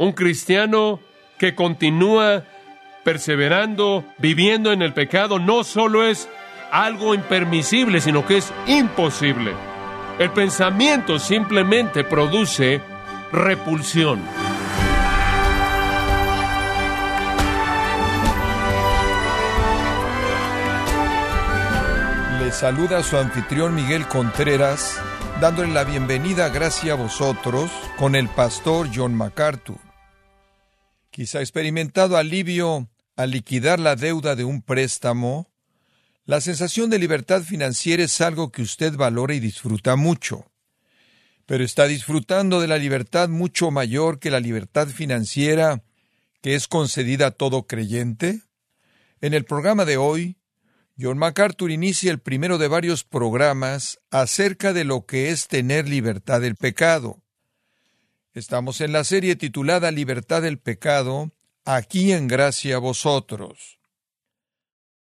Un cristiano que continúa perseverando, viviendo en el pecado, no solo es algo impermisible, sino que es imposible. El pensamiento simplemente produce repulsión. Le saluda su anfitrión Miguel Contreras, dándole la bienvenida, gracias a vosotros, con el pastor John MacArthur. Quizá experimentado alivio al liquidar la deuda de un préstamo, la sensación de libertad financiera es algo que usted valora y disfruta mucho. Pero está disfrutando de la libertad mucho mayor que la libertad financiera que es concedida a todo creyente. En el programa de hoy, John MacArthur inicia el primero de varios programas acerca de lo que es tener libertad del pecado. Estamos en la serie titulada Libertad del pecado, aquí en gracia a vosotros.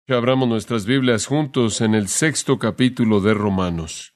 Abramos nuestras Biblias juntos en el sexto capítulo de Romanos.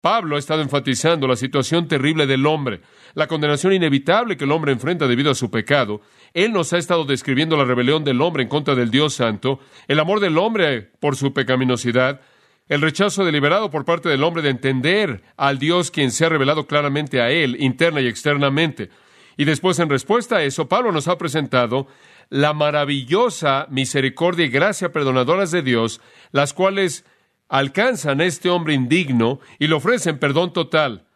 Pablo ha estado enfatizando la situación terrible del hombre, la condenación inevitable que el hombre enfrenta debido a su pecado. Él nos ha estado describiendo la rebelión del hombre en contra del Dios Santo, el amor del hombre por su pecaminosidad, el rechazo deliberado por parte del hombre de entender al Dios quien se ha revelado claramente a él, interna y externamente. Y después, en respuesta a eso, Pablo nos ha presentado la maravillosa misericordia y gracia perdonadoras de Dios, las cuales alcanzan a este hombre indigno y le ofrecen perdón total.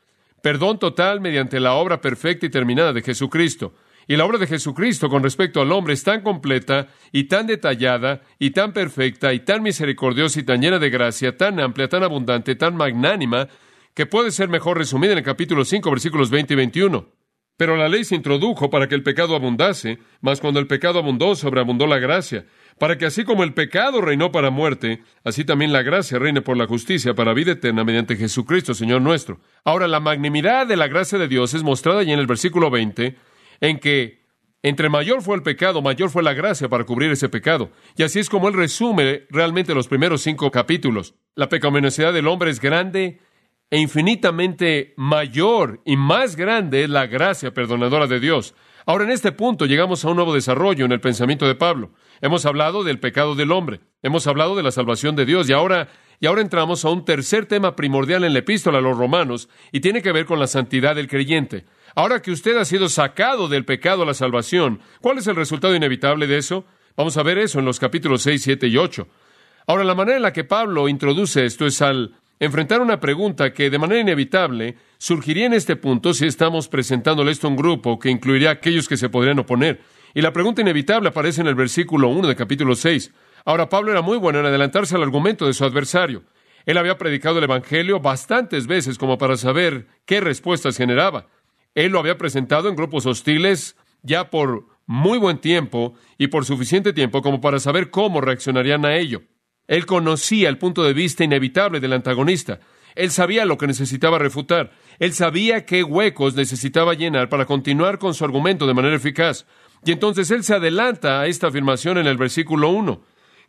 Perdón total mediante la obra perfecta y terminada de Jesucristo. Y la obra de Jesucristo con respecto al hombre es tan completa y tan detallada y tan perfecta y tan misericordiosa y tan llena de gracia, tan amplia, tan abundante, tan magnánima, que puede ser mejor resumida en el capítulo 5, versículos 20 y 21. Pero la ley se introdujo para que el pecado abundase, mas cuando el pecado abundó, sobreabundó la gracia, para que así como el pecado reinó para muerte, así también la gracia reine por la justicia para vida eterna mediante Jesucristo, Señor nuestro. Ahora, la magnanimidad de la gracia de Dios es mostrada ya en el versículo 20, en que entre mayor fue el pecado, mayor fue la gracia para cubrir ese pecado. Y así es como él resume realmente los primeros cinco capítulos. La pecaminosidad del hombre es grande, e infinitamente mayor y más grande es la gracia perdonadora de Dios. Ahora, en este punto llegamos a un nuevo desarrollo en el pensamiento de Pablo. Hemos hablado del pecado del hombre, hemos hablado de la salvación de Dios y ahora, y ahora entramos a un tercer tema primordial en la epístola a los romanos y tiene que ver con la santidad del creyente. Ahora que usted ha sido sacado del pecado a la salvación, ¿cuál es el resultado inevitable de eso? Vamos a ver eso en los capítulos 6, 7 y 8. Ahora, la manera en la que Pablo introduce esto es al enfrentar una pregunta que de manera inevitable surgiría en este punto si estamos presentándole esto a un grupo que incluiría a aquellos que se podrían oponer. Y la pregunta inevitable aparece en el versículo 1 de capítulo 6. Ahora, Pablo era muy bueno en adelantarse al argumento de su adversario. Él había predicado el Evangelio bastantes veces como para saber qué respuestas generaba. Él lo había presentado en grupos hostiles ya por muy buen tiempo y por suficiente tiempo como para saber cómo reaccionarían a ello. Él conocía el punto de vista inevitable del antagonista. Él sabía lo que necesitaba refutar. Él sabía qué huecos necesitaba llenar para continuar con su argumento de manera eficaz. Y entonces él se adelanta a esta afirmación en el versículo 1.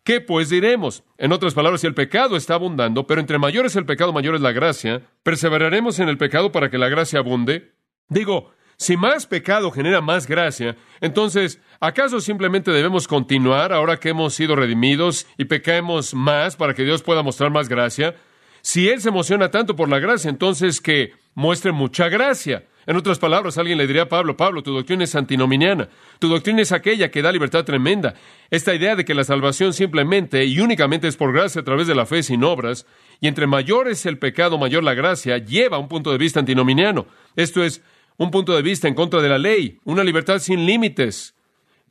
¿Qué pues diremos? En otras palabras, si el pecado está abundando, pero entre mayor es el pecado, mayor es la gracia, ¿perseveraremos en el pecado para que la gracia abunde? Digo, si más pecado genera más gracia, entonces, ¿acaso simplemente debemos continuar ahora que hemos sido redimidos y pecaemos más para que Dios pueda mostrar más gracia? Si Él se emociona tanto por la gracia, entonces que muestre mucha gracia. En otras palabras, alguien le diría a Pablo, Pablo, tu doctrina es antinominiana, tu doctrina es aquella que da libertad tremenda. Esta idea de que la salvación simplemente y únicamente es por gracia a través de la fe sin obras, y entre mayor es el pecado, mayor la gracia, lleva a un punto de vista antinominiano. Esto es, un punto de vista en contra de la ley, una libertad sin límites.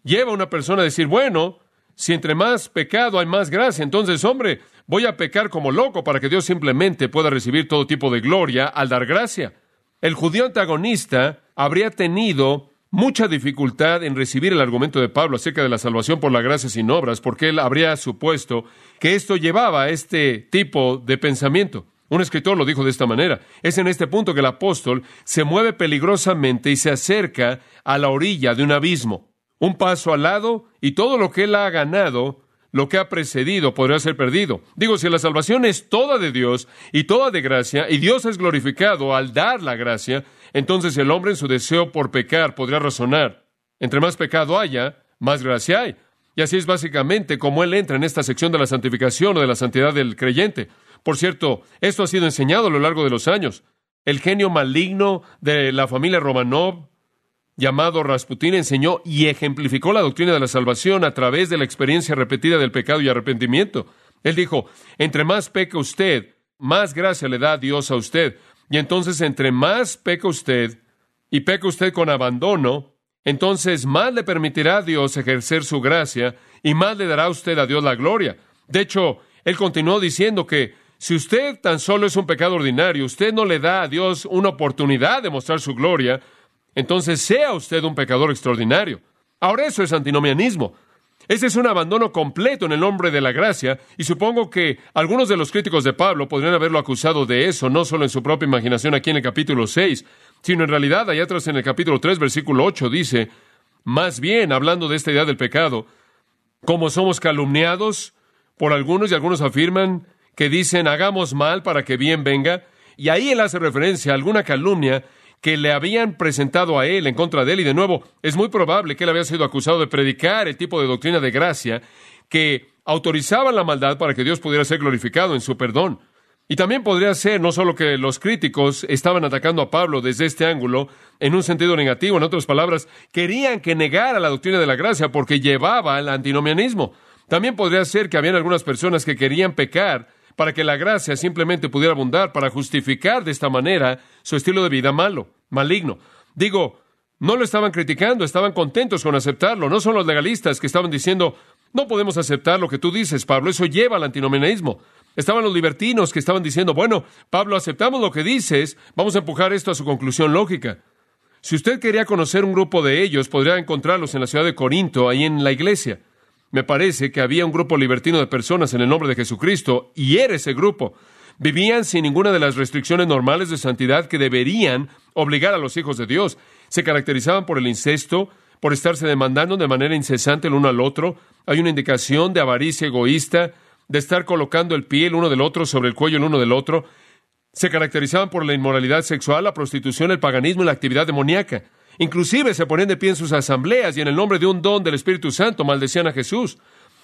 Lleva a una persona a decir, bueno, si entre más pecado hay más gracia, entonces, hombre, voy a pecar como loco para que Dios simplemente pueda recibir todo tipo de gloria al dar gracia. El judío antagonista habría tenido mucha dificultad en recibir el argumento de Pablo acerca de la salvación por la gracia sin obras, porque él habría supuesto que esto llevaba a este tipo de pensamiento. Un escritor lo dijo de esta manera. Es en este punto que el apóstol se mueve peligrosamente y se acerca a la orilla de un abismo. Un paso al lado y todo lo que él ha ganado, lo que ha precedido, podría ser perdido. Digo, si la salvación es toda de Dios y toda de gracia, y Dios es glorificado al dar la gracia, entonces el hombre en su deseo por pecar podría razonar. Entre más pecado haya, más gracia hay. Y así es básicamente como él entra en esta sección de la santificación o de la santidad del creyente. Por cierto, esto ha sido enseñado a lo largo de los años. El genio maligno de la familia Romanov, llamado Rasputín, enseñó y ejemplificó la doctrina de la salvación a través de la experiencia repetida del pecado y arrepentimiento. Él dijo, entre más peca usted, más gracia le da Dios a usted. Y entonces, entre más peca usted y peca usted con abandono, entonces más le permitirá a Dios ejercer su gracia y más le dará a usted a Dios la gloria. De hecho, él continuó diciendo que si usted tan solo es un pecado ordinario, usted no le da a Dios una oportunidad de mostrar su gloria, entonces sea usted un pecador extraordinario. Ahora eso es antinomianismo. Ese es un abandono completo en el nombre de la gracia, y supongo que algunos de los críticos de Pablo podrían haberlo acusado de eso, no solo en su propia imaginación aquí en el capítulo 6, sino en realidad allá atrás en el capítulo 3, versículo 8, dice, más bien, hablando de esta idea del pecado, como somos calumniados por algunos y algunos afirman que dicen hagamos mal para que bien venga, y ahí él hace referencia a alguna calumnia que le habían presentado a él en contra de él, y de nuevo, es muy probable que él había sido acusado de predicar el tipo de doctrina de gracia que autorizaba la maldad para que Dios pudiera ser glorificado en su perdón. Y también podría ser no solo que los críticos estaban atacando a Pablo desde este ángulo en un sentido negativo, en otras palabras, querían que negara la doctrina de la gracia porque llevaba al antinomianismo. También podría ser que habían algunas personas que querían pecar para que la gracia simplemente pudiera abundar, para justificar de esta manera su estilo de vida malo, maligno. Digo, no lo estaban criticando, estaban contentos con aceptarlo. No son los legalistas que estaban diciendo, no podemos aceptar lo que tú dices, Pablo, eso lleva al antinomianismo. Estaban los libertinos que estaban diciendo, bueno, Pablo, aceptamos lo que dices, vamos a empujar esto a su conclusión lógica. Si usted quería conocer un grupo de ellos, podría encontrarlos en la ciudad de Corinto, ahí en la iglesia. Me parece que había un grupo libertino de personas en el nombre de Jesucristo, y era ese grupo. Vivían sin ninguna de las restricciones normales de santidad que deberían obligar a los hijos de Dios. Se caracterizaban por el incesto, por estarse demandando de manera incesante el uno al otro. Hay una indicación de avaricia egoísta, de estar colocando el pie el uno del otro sobre el cuello el uno del otro. Se caracterizaban por la inmoralidad sexual, la prostitución, el paganismo y la actividad demoníaca. Inclusive se ponían de pie en sus asambleas y en el nombre de un don del Espíritu Santo maldecían a Jesús.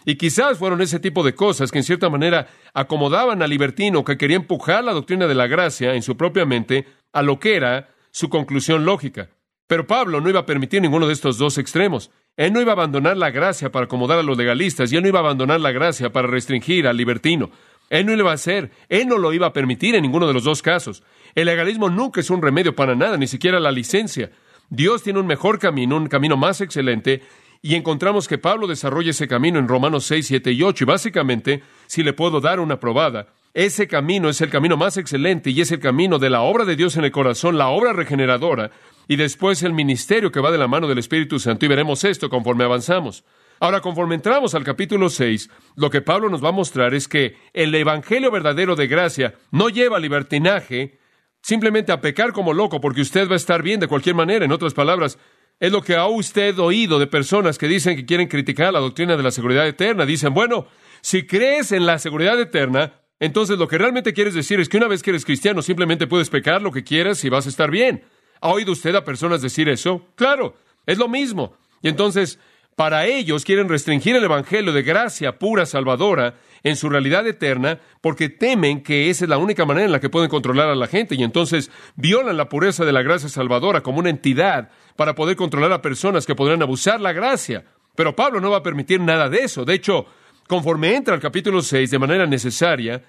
Y quizás fueron ese tipo de cosas que en cierta manera acomodaban al libertino que quería empujar la doctrina de la gracia en su propia mente a lo que era su conclusión lógica. Pero Pablo no iba a permitir ninguno de estos dos extremos. Él no iba a abandonar la gracia para acomodar a los legalistas y él no iba a abandonar la gracia para restringir al libertino. Él no lo iba a hacer, él no lo iba a permitir en ninguno de los dos casos. El legalismo nunca es un remedio para nada, ni siquiera la licencia. Dios tiene un mejor camino, un camino más excelente, y encontramos que Pablo desarrolla ese camino en Romanos 6, 7 y 8. Y básicamente, si le puedo dar una probada, ese camino es el camino más excelente y es el camino de la obra de Dios en el corazón, la obra regeneradora, y después el ministerio que va de la mano del Espíritu Santo. Y veremos esto conforme avanzamos. Ahora, conforme entramos al capítulo 6, lo que Pablo nos va a mostrar es que el Evangelio verdadero de gracia no lleva libertinaje, simplemente a pecar como loco, porque usted va a estar bien de cualquier manera. En otras palabras, es lo que ha usted oído de personas que dicen que quieren criticar la doctrina de la seguridad eterna. Dicen, bueno, si crees en la seguridad eterna, entonces lo que realmente quieres decir es que una vez que eres cristiano simplemente puedes pecar lo que quieras y vas a estar bien. ¿Ha oído usted a personas decir eso? Claro, es lo mismo. Y entonces, para ellos quieren restringir el Evangelio de gracia pura, salvadora, en su realidad eterna porque temen que esa es la única manera en la que pueden controlar a la gente y entonces violan la pureza de la gracia salvadora como una entidad para poder controlar a personas que podrán abusar la gracia. Pero Pablo no va a permitir nada de eso. De hecho, conforme entra al capítulo 6 de manera necesaria,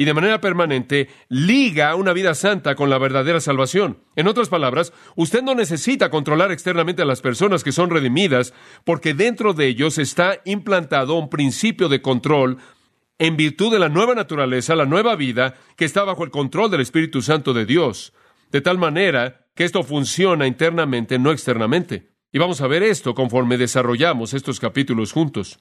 y de manera permanente liga una vida santa con la verdadera salvación. En otras palabras, usted no necesita controlar externamente a las personas que son redimidas, porque dentro de ellos está implantado un principio de control en virtud de la nueva naturaleza, la nueva vida que está bajo el control del Espíritu Santo de Dios, de tal manera que esto funciona internamente, no externamente. Y vamos a ver esto conforme desarrollamos estos capítulos juntos.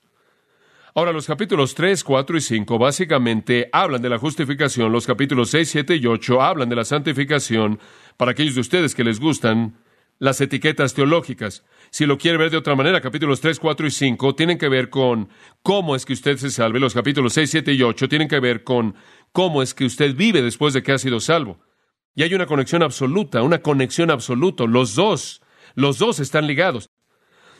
Ahora, los capítulos 3, 4 y 5 básicamente hablan de la justificación, los capítulos 6, 7 y 8 hablan de la santificación para aquellos de ustedes que les gustan las etiquetas teológicas. Si lo quiere ver de otra manera, capítulos 3, 4 y 5 tienen que ver con cómo es que usted se salve. Los capítulos 6, 7 y 8 tienen que ver con cómo es que usted vive después de que ha sido salvo. Y hay una conexión absoluta, una conexión absoluta. Los dos, los dos están ligados.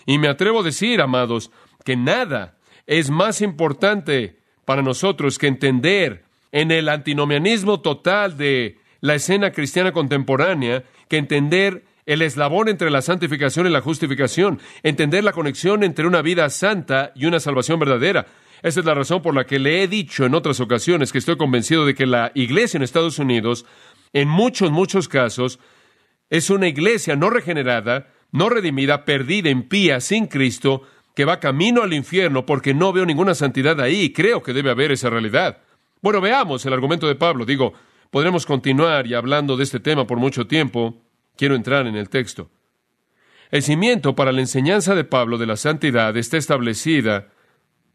Y me atrevo a decir, amados, que nada es más importante para nosotros que entender en el antinomianismo total de la escena cristiana contemporánea que entender el eslabón entre la santificación y la justificación, entender la conexión entre una vida santa y una salvación verdadera. Esa es la razón por la que le he dicho en otras ocasiones que estoy convencido de que la iglesia en Estados Unidos, en muchos, muchos casos, es una iglesia no regenerada, no redimida, perdida, impía, sin Cristo, que va camino al infierno porque no veo ninguna santidad ahí y creo que debe haber esa realidad. Bueno, veamos el argumento de Pablo. Digo, podremos continuar y hablando de este tema por mucho tiempo. Quiero entrar en el texto. El cimiento para la enseñanza de Pablo de la santidad está establecida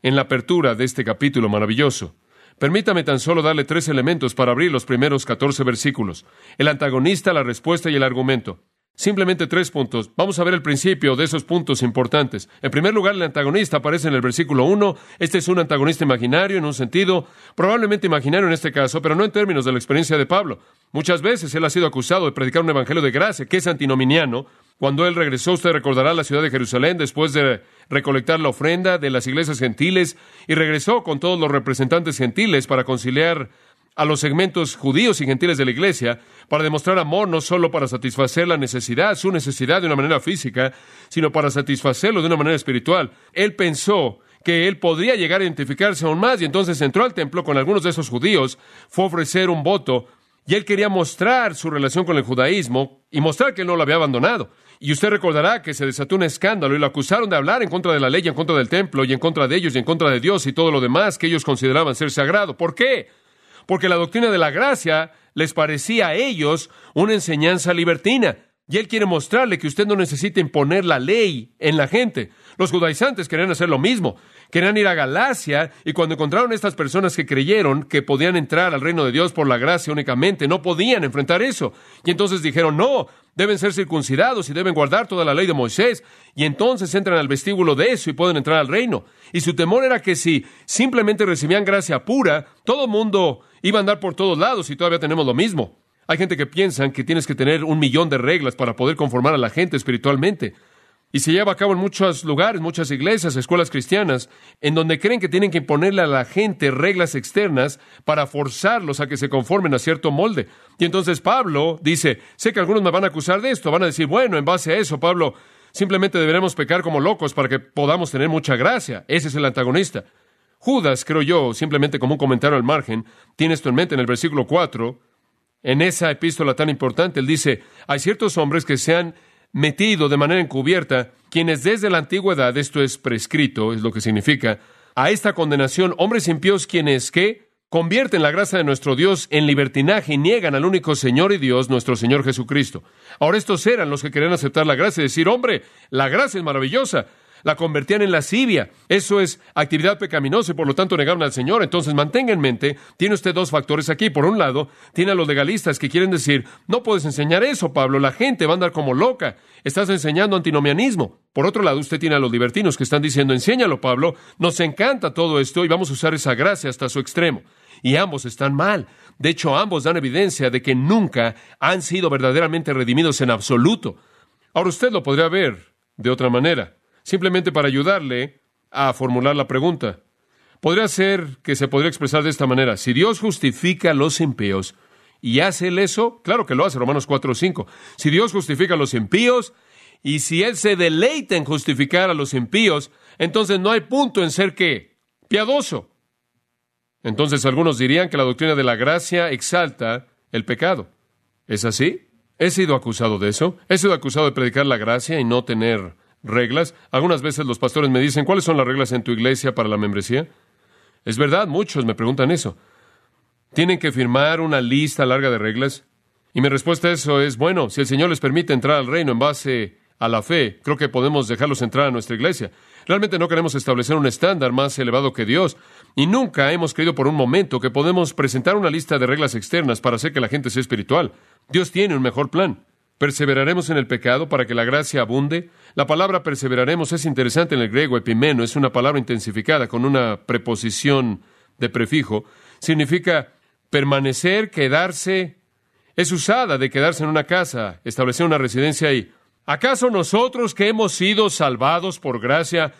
en la apertura de este capítulo maravilloso. Permítame tan solo darle tres elementos para abrir los primeros catorce versículos. El antagonista, la respuesta y el argumento. Simplemente tres puntos. Vamos a ver el principio de esos puntos importantes. En primer lugar, el antagonista aparece en el versículo 1. Este es un antagonista imaginario en un sentido, probablemente imaginario en este caso, pero no en términos de la experiencia de Pablo. Muchas veces él ha sido acusado de predicar un evangelio de gracia, que es antinominiano. Cuando él regresó, usted recordará la ciudad de Jerusalén después de recolectar la ofrenda de las iglesias gentiles y regresó con todos los representantes gentiles para conciliar a los segmentos judíos y gentiles de la iglesia para demostrar amor no solo para satisfacer la necesidad, su necesidad de una manera física, sino para satisfacerlo de una manera espiritual. Él pensó que él podría llegar a identificarse aún más y entonces entró al templo con algunos de esos judíos, fue a ofrecer un voto y él quería mostrar su relación con el judaísmo y mostrar que él no lo había abandonado. Y usted recordará que se desató un escándalo y lo acusaron de hablar en contra de la ley, en contra del templo y en contra de ellos y en contra de Dios y todo lo demás que ellos consideraban ser sagrado. ¿Por qué? Porque la doctrina de la gracia les parecía a ellos una enseñanza libertina. Y él quiere mostrarle que usted no necesita imponer la ley en la gente. Los judaizantes querían hacer lo mismo. Querían ir a Galacia y cuando encontraron estas personas que creyeron que podían entrar al reino de Dios por la gracia únicamente, no podían enfrentar eso. Y entonces dijeron, no, deben ser circuncidados y deben guardar toda la ley de Moisés. Y entonces entran al vestíbulo de eso y pueden entrar al reino. Y su temor era que si simplemente recibían gracia pura, todo el mundo iba a andar por todos lados y todavía tenemos lo mismo. Hay gente que piensa que tienes que tener un millón de reglas para poder conformar a la gente espiritualmente. Y se lleva a cabo en muchos lugares, muchas iglesias, escuelas cristianas, en donde creen que tienen que imponerle a la gente reglas externas para forzarlos a que se conformen a cierto molde. Y entonces Pablo dice, sé que algunos me van a acusar de esto, van a decir, bueno, en base a eso, Pablo, simplemente deberemos pecar como locos para que podamos tener mucha gracia. Ese es el antagonista. Judas, creo yo, simplemente como un comentario al margen, tiene esto en mente en el versículo 4, en esa epístola tan importante, él dice, hay ciertos hombres que se han metido de manera encubierta, quienes desde la antigüedad, esto es prescrito, es lo que significa, a esta condenación, hombres impíos quienes que convierten la gracia de nuestro Dios en libertinaje y niegan al único Señor y Dios, nuestro Señor Jesucristo. Ahora estos eran los que querían aceptar la gracia y decir, hombre, la gracia es maravillosa, la convertían en lascivia. Eso es actividad pecaminosa y por lo tanto negaban al Señor. Entonces mantenga en mente, tiene usted dos factores aquí. Por un lado, tiene a los legalistas que quieren decir, no puedes enseñar eso, Pablo, la gente va a andar como loca. Estás enseñando antinomianismo. Por otro lado, usted tiene a los libertinos que están diciendo, enséñalo, Pablo, nos encanta todo esto y vamos a usar esa gracia hasta su extremo. Y ambos están mal. De hecho, ambos dan evidencia de que nunca han sido verdaderamente redimidos en absoluto. Ahora usted lo podría ver de otra manera simplemente para ayudarle a formular la pregunta. Podría ser que se podría expresar de esta manera. Si Dios justifica a los impíos y hace él eso, claro que lo hace, Romanos 4 o 5. Si Dios justifica a los impíos y si Él se deleita en justificar a los impíos, entonces no hay punto en ser qué? Piadoso. Entonces algunos dirían que la doctrina de la gracia exalta el pecado. ¿Es así? He sido acusado de eso. He sido acusado de predicar la gracia y no tener reglas. Algunas veces los pastores me dicen, ¿cuáles son las reglas en tu iglesia para la membresía? Es verdad, muchos me preguntan eso. ¿Tienen que firmar una lista larga de reglas? Y mi respuesta a eso es, bueno, si el Señor les permite entrar al reino en base a la fe, creo que podemos dejarlos entrar a nuestra iglesia. Realmente no queremos establecer un estándar más elevado que Dios. Y nunca hemos creído por un momento que podemos presentar una lista de reglas externas para hacer que la gente sea espiritual. Dios tiene un mejor plan. ¿Perseveraremos en el pecado para que la gracia abunde? La palabra perseveraremos es interesante en el griego, epimeno, es una palabra intensificada con una preposición de prefijo. Significa permanecer, quedarse. Es usada de quedarse en una casa, establecer una residencia ahí. ¿Acaso nosotros que hemos sido salvados por gracia,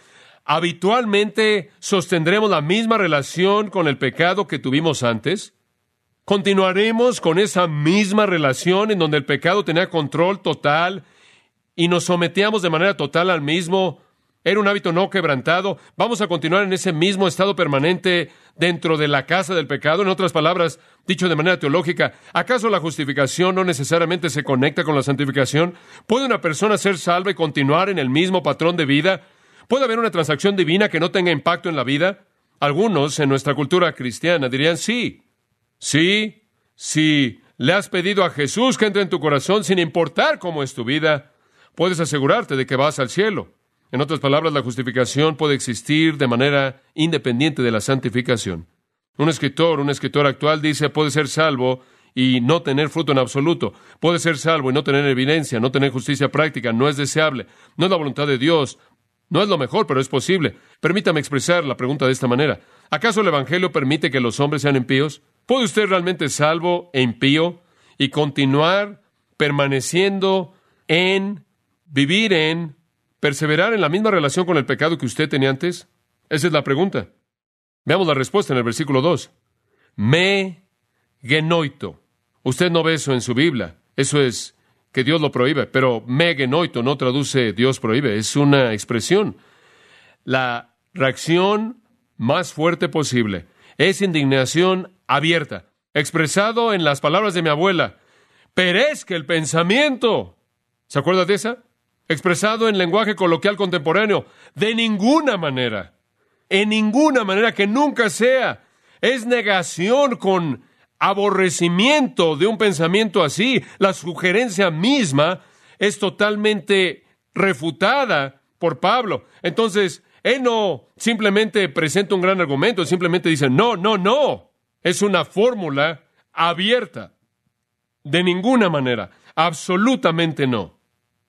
habitualmente sostendremos la misma relación con el pecado que tuvimos antes? ¿Continuaremos con esa misma relación en donde el pecado tenía control total y nos sometíamos de manera total al mismo? Era un hábito no quebrantado. Vamos a continuar en ese mismo estado permanente dentro de la casa del pecado. En otras palabras, dicho de manera teológica, ¿acaso la justificación no necesariamente se conecta con la santificación? ¿Puede una persona ser salva y continuar en el mismo patrón de vida? ¿Puede haber una transacción divina que no tenga impacto en la vida? Algunos en nuestra cultura cristiana dirían sí. Sí, si le has pedido a Jesús que entre en tu corazón sin importar cómo es tu vida, puedes asegurarte de que vas al cielo. En otras palabras, la justificación puede existir de manera independiente de la santificación. Un escritor, un escritor actual dice, puede ser salvo y no tener fruto en absoluto. Puede ser salvo y no tener evidencia, no tener justicia práctica, no es deseable, no es la voluntad de Dios, no es lo mejor, pero es posible. Permítame expresar la pregunta de esta manera. ¿Acaso el Evangelio permite que los hombres sean impíos? ¿Puede usted realmente salvo e impío y continuar permaneciendo en, vivir en perseverar en la misma relación con el pecado que usted tenía antes? Esa es la pregunta. Veamos la respuesta en el versículo 2. Me genoito. Usted no ve eso en su Biblia. Eso es que Dios lo prohíbe, pero me genoito no traduce Dios prohíbe, es una expresión. La reacción más fuerte posible es indignación abierta, expresado en las palabras de mi abuela. Perezca el pensamiento. ¿Se acuerda de esa? expresado en lenguaje coloquial contemporáneo, de ninguna manera, en ninguna manera que nunca sea. Es negación con aborrecimiento de un pensamiento así. La sugerencia misma es totalmente refutada por Pablo. Entonces, él no simplemente presenta un gran argumento, simplemente dice, no, no, no. Es una fórmula abierta. De ninguna manera. Absolutamente no.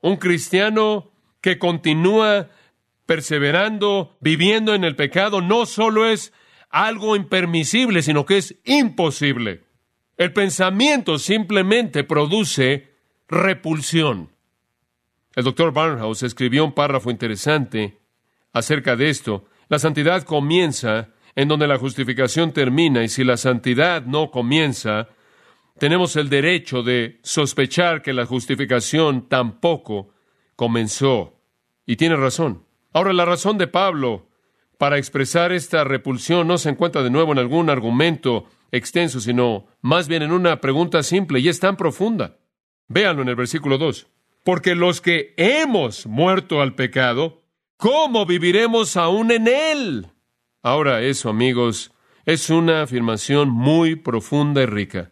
Un cristiano que continúa perseverando, viviendo en el pecado, no solo es algo impermisible, sino que es imposible. El pensamiento simplemente produce repulsión. El doctor Barnhouse escribió un párrafo interesante acerca de esto. La santidad comienza en donde la justificación termina y si la santidad no comienza, tenemos el derecho de sospechar que la justificación tampoco comenzó. Y tiene razón. Ahora, la razón de Pablo para expresar esta repulsión no se encuentra de nuevo en algún argumento extenso, sino más bien en una pregunta simple y es tan profunda. Véanlo en el versículo 2. Porque los que hemos muerto al pecado, ¿cómo viviremos aún en él? Ahora, eso, amigos, es una afirmación muy profunda y rica.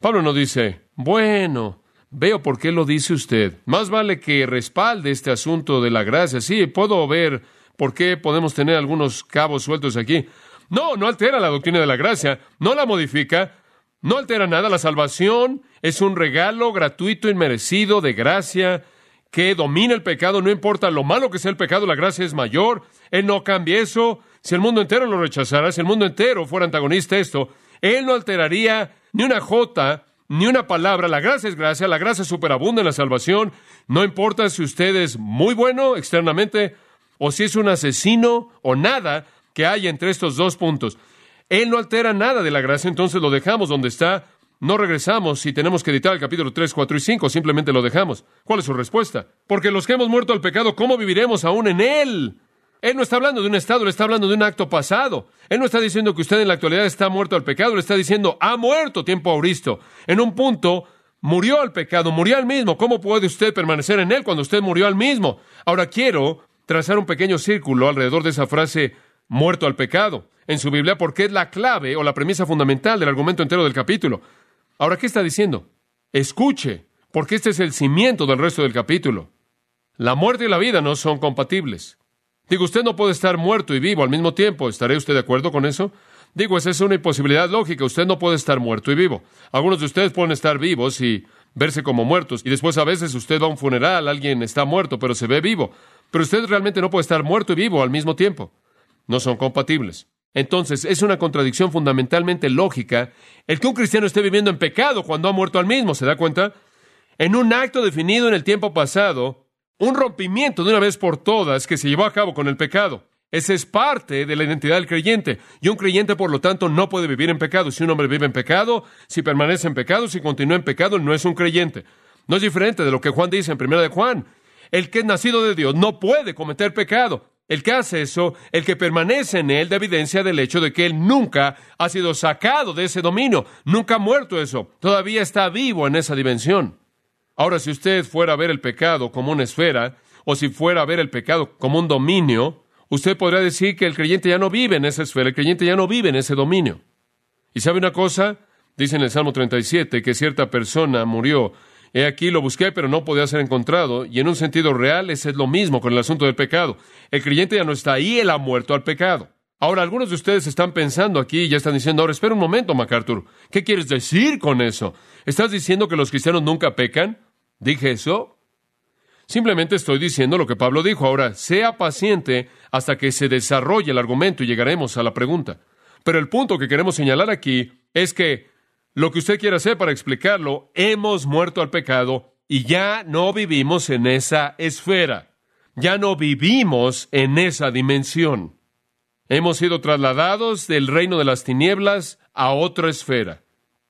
Pablo no dice, bueno, veo por qué lo dice usted. Más vale que respalde este asunto de la gracia. Sí, puedo ver por qué podemos tener algunos cabos sueltos aquí. No, no altera la doctrina de la gracia, no la modifica, no altera nada. La salvación es un regalo gratuito, inmerecido de gracia que domina el pecado, no importa lo malo que sea el pecado, la gracia es mayor. Él no cambia eso. Si el mundo entero lo rechazara, si el mundo entero fuera antagonista a esto, Él no alteraría ni una jota, ni una palabra. La gracia es gracia, la gracia superabunda en la salvación. No importa si usted es muy bueno externamente o si es un asesino o nada que haya entre estos dos puntos. Él no altera nada de la gracia, entonces lo dejamos donde está. No regresamos si tenemos que editar el capítulo 3, 4 y 5, simplemente lo dejamos. ¿Cuál es su respuesta? Porque los que hemos muerto al pecado, ¿cómo viviremos aún en él? Él no está hablando de un estado, le está hablando de un acto pasado. Él no está diciendo que usted en la actualidad está muerto al pecado, le está diciendo, ha muerto tiempo auristo. En un punto, murió al pecado, murió al mismo. ¿Cómo puede usted permanecer en él cuando usted murió al mismo? Ahora quiero trazar un pequeño círculo alrededor de esa frase, muerto al pecado, en su Biblia, porque es la clave o la premisa fundamental del argumento entero del capítulo. Ahora, ¿qué está diciendo? Escuche, porque este es el cimiento del resto del capítulo. La muerte y la vida no son compatibles. Digo, usted no puede estar muerto y vivo al mismo tiempo. ¿Estaré usted de acuerdo con eso? Digo, esa es una imposibilidad lógica. Usted no puede estar muerto y vivo. Algunos de ustedes pueden estar vivos y verse como muertos. Y después a veces usted va a un funeral, alguien está muerto, pero se ve vivo. Pero usted realmente no puede estar muerto y vivo al mismo tiempo. No son compatibles. Entonces, es una contradicción fundamentalmente lógica el que un cristiano esté viviendo en pecado cuando ha muerto al mismo. ¿Se da cuenta? En un acto definido en el tiempo pasado, un rompimiento de una vez por todas que se llevó a cabo con el pecado. Esa es parte de la identidad del creyente. Y un creyente, por lo tanto, no puede vivir en pecado. Si un hombre vive en pecado, si permanece en pecado, si continúa en pecado, no es un creyente. No es diferente de lo que Juan dice en primera de Juan. El que es nacido de Dios no puede cometer pecado. El que hace eso, el que permanece en él, da evidencia del hecho de que él nunca ha sido sacado de ese dominio, nunca ha muerto eso, todavía está vivo en esa dimensión. Ahora, si usted fuera a ver el pecado como una esfera, o si fuera a ver el pecado como un dominio, usted podría decir que el creyente ya no vive en esa esfera, el creyente ya no vive en ese dominio. ¿Y sabe una cosa? Dice en el Salmo 37 que cierta persona murió. He aquí lo busqué, pero no podía ser encontrado. Y en un sentido real, es lo mismo con el asunto del pecado. El creyente ya no está ahí, él ha muerto al pecado. Ahora, algunos de ustedes están pensando aquí y ya están diciendo, ahora espera un momento, MacArthur. ¿Qué quieres decir con eso? ¿Estás diciendo que los cristianos nunca pecan? ¿Dije eso? Simplemente estoy diciendo lo que Pablo dijo. Ahora, sea paciente hasta que se desarrolle el argumento y llegaremos a la pregunta. Pero el punto que queremos señalar aquí es que lo que usted quiera hacer para explicarlo, hemos muerto al pecado y ya no vivimos en esa esfera. Ya no vivimos en esa dimensión. Hemos sido trasladados del reino de las tinieblas a otra esfera.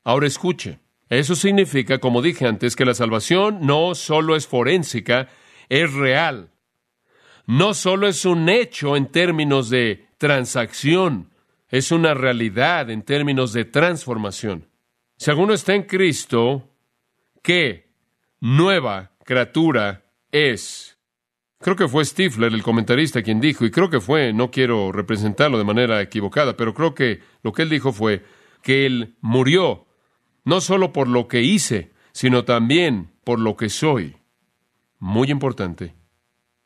Ahora escuche. Eso significa, como dije antes, que la salvación no solo es forénsica, es real. No solo es un hecho en términos de transacción, es una realidad en términos de transformación. Si alguno está en Cristo, ¿qué nueva criatura es? Creo que fue Stifler, el comentarista, quien dijo, y creo que fue, no quiero representarlo de manera equivocada, pero creo que lo que él dijo fue que él murió no solo por lo que hice, sino también por lo que soy. Muy importante.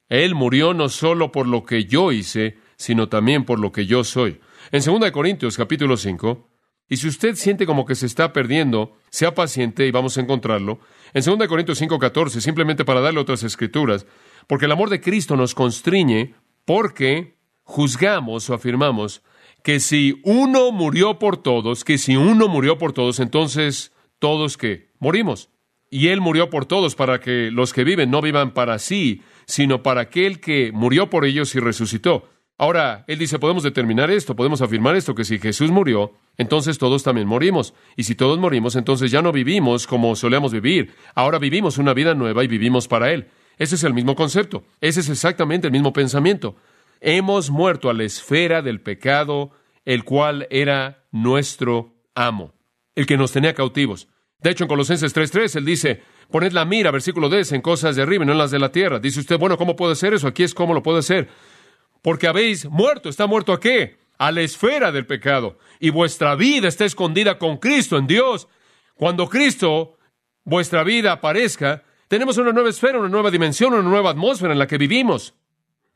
Él murió no solo por lo que yo hice, sino también por lo que yo soy. En 2 Corintios capítulo 5, y si usted siente como que se está perdiendo, sea paciente y vamos a encontrarlo. En 2 Corintios 5:14, simplemente para darle otras escrituras, porque el amor de Cristo nos constriñe porque juzgamos o afirmamos que si uno murió por todos, que si uno murió por todos, entonces todos que morimos. Y Él murió por todos para que los que viven no vivan para sí, sino para aquel que murió por ellos y resucitó. Ahora, Él dice, podemos determinar esto, podemos afirmar esto, que si Jesús murió, entonces todos también morimos. Y si todos morimos, entonces ya no vivimos como solíamos vivir. Ahora vivimos una vida nueva y vivimos para Él. Ese es el mismo concepto. Ese es exactamente el mismo pensamiento. Hemos muerto a la esfera del pecado, el cual era nuestro amo, el que nos tenía cautivos. De hecho, en Colosenses 3.3, él dice, poned la mira, versículo 10, en cosas de arriba y no en las de la tierra. Dice usted, bueno, ¿cómo puede ser eso? Aquí es cómo lo puede hacer. Porque habéis muerto. ¿Está muerto a qué? A la esfera del pecado. Y vuestra vida está escondida con Cristo en Dios. Cuando Cristo, vuestra vida aparezca, tenemos una nueva esfera, una nueva dimensión, una nueva atmósfera en la que vivimos.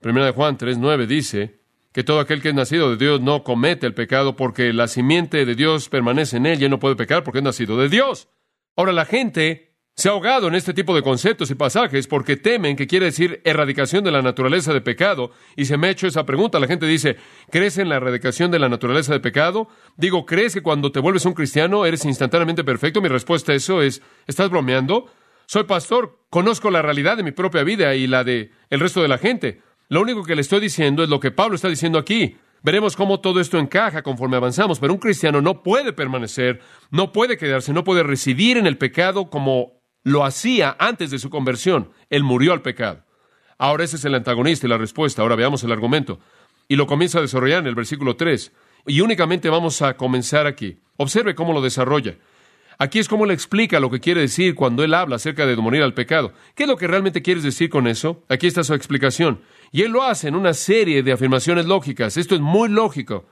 Primera de Juan 3.9 dice que todo aquel que es nacido de Dios no comete el pecado porque la simiente de Dios permanece en él y él no puede pecar porque es nacido de Dios. Ahora la gente se ha ahogado en este tipo de conceptos y pasajes porque temen que quiere decir erradicación de la naturaleza de pecado. Y se me ha hecho esa pregunta. La gente dice, ¿crees en la erradicación de la naturaleza de pecado? Digo, ¿crees que cuando te vuelves un cristiano eres instantáneamente perfecto? Mi respuesta a eso es, ¿estás bromeando? Soy pastor, conozco la realidad de mi propia vida y la de el resto de la gente. Lo único que le estoy diciendo es lo que Pablo está diciendo aquí. Veremos cómo todo esto encaja conforme avanzamos, pero un cristiano no puede permanecer, no puede quedarse, no puede residir en el pecado como lo hacía antes de su conversión. Él murió al pecado. Ahora ese es el antagonista y la respuesta. Ahora veamos el argumento. Y lo comienza a desarrollar en el versículo 3. Y únicamente vamos a comenzar aquí. Observe cómo lo desarrolla. Aquí es como le explica lo que quiere decir cuando él habla acerca de morir al pecado. ¿Qué es lo que realmente quieres decir con eso? Aquí está su explicación. Y él lo hace en una serie de afirmaciones lógicas. Esto es muy lógico.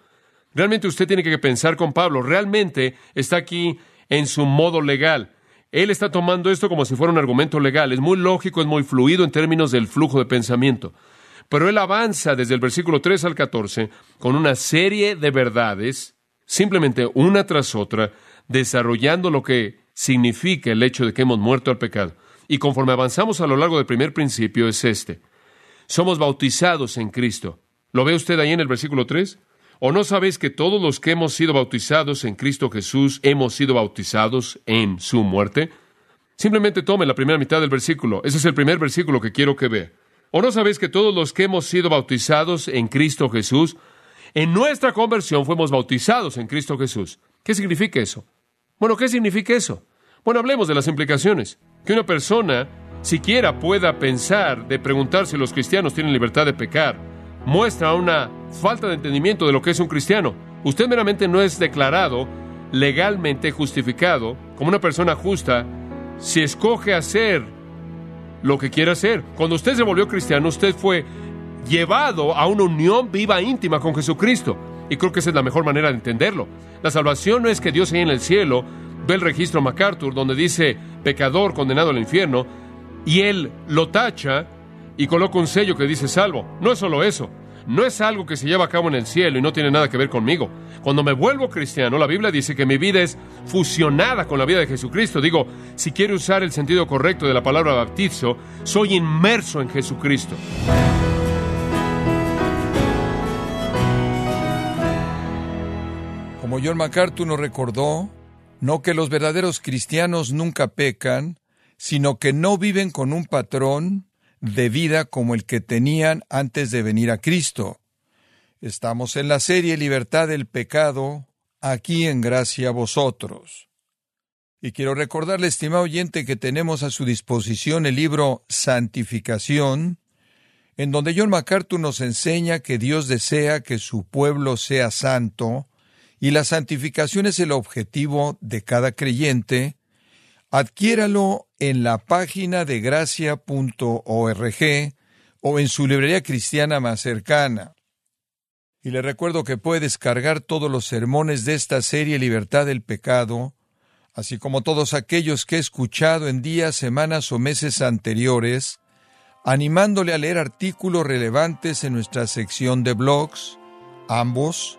Realmente usted tiene que pensar con Pablo. Realmente está aquí en su modo legal. Él está tomando esto como si fuera un argumento legal. Es muy lógico, es muy fluido en términos del flujo de pensamiento. Pero él avanza desde el versículo 3 al 14 con una serie de verdades, simplemente una tras otra, desarrollando lo que significa el hecho de que hemos muerto al pecado. Y conforme avanzamos a lo largo del primer principio es este. Somos bautizados en Cristo. ¿Lo ve usted ahí en el versículo 3? ¿O no sabéis que todos los que hemos sido bautizados en Cristo Jesús hemos sido bautizados en su muerte? Simplemente tome la primera mitad del versículo. Ese es el primer versículo que quiero que vea. ¿O no sabéis que todos los que hemos sido bautizados en Cristo Jesús, en nuestra conversión fuimos bautizados en Cristo Jesús? ¿Qué significa eso? Bueno, ¿qué significa eso? Bueno, hablemos de las implicaciones. Que una persona siquiera pueda pensar de preguntar si los cristianos tienen libertad de pecar, muestra una falta de entendimiento de lo que es un cristiano. Usted meramente no es declarado legalmente justificado como una persona justa si escoge hacer lo que quiere hacer. Cuando usted se volvió cristiano, usted fue llevado a una unión viva íntima con Jesucristo. Y creo que esa es la mejor manera de entenderlo. La salvación no es que Dios ahí en el cielo ve el registro MacArthur donde dice pecador condenado al infierno y él lo tacha y coloca un sello que dice salvo. No es solo eso no es algo que se lleva a cabo en el cielo y no tiene nada que ver conmigo. Cuando me vuelvo cristiano, la Biblia dice que mi vida es fusionada con la vida de Jesucristo. Digo, si quiero usar el sentido correcto de la palabra bautizo, soy inmerso en Jesucristo. Como John MacArthur nos recordó, no que los verdaderos cristianos nunca pecan, sino que no viven con un patrón de vida como el que tenían antes de venir a Cristo. Estamos en la serie Libertad del Pecado, aquí en Gracia a vosotros. Y quiero recordarle, estimado oyente, que tenemos a su disposición el libro Santificación, en donde John MacArthur nos enseña que Dios desea que su pueblo sea santo, y la santificación es el objetivo de cada creyente, Adquiéralo en la página de gracia.org o en su librería cristiana más cercana. Y le recuerdo que puede descargar todos los sermones de esta serie Libertad del Pecado, así como todos aquellos que he escuchado en días, semanas o meses anteriores, animándole a leer artículos relevantes en nuestra sección de blogs, ambos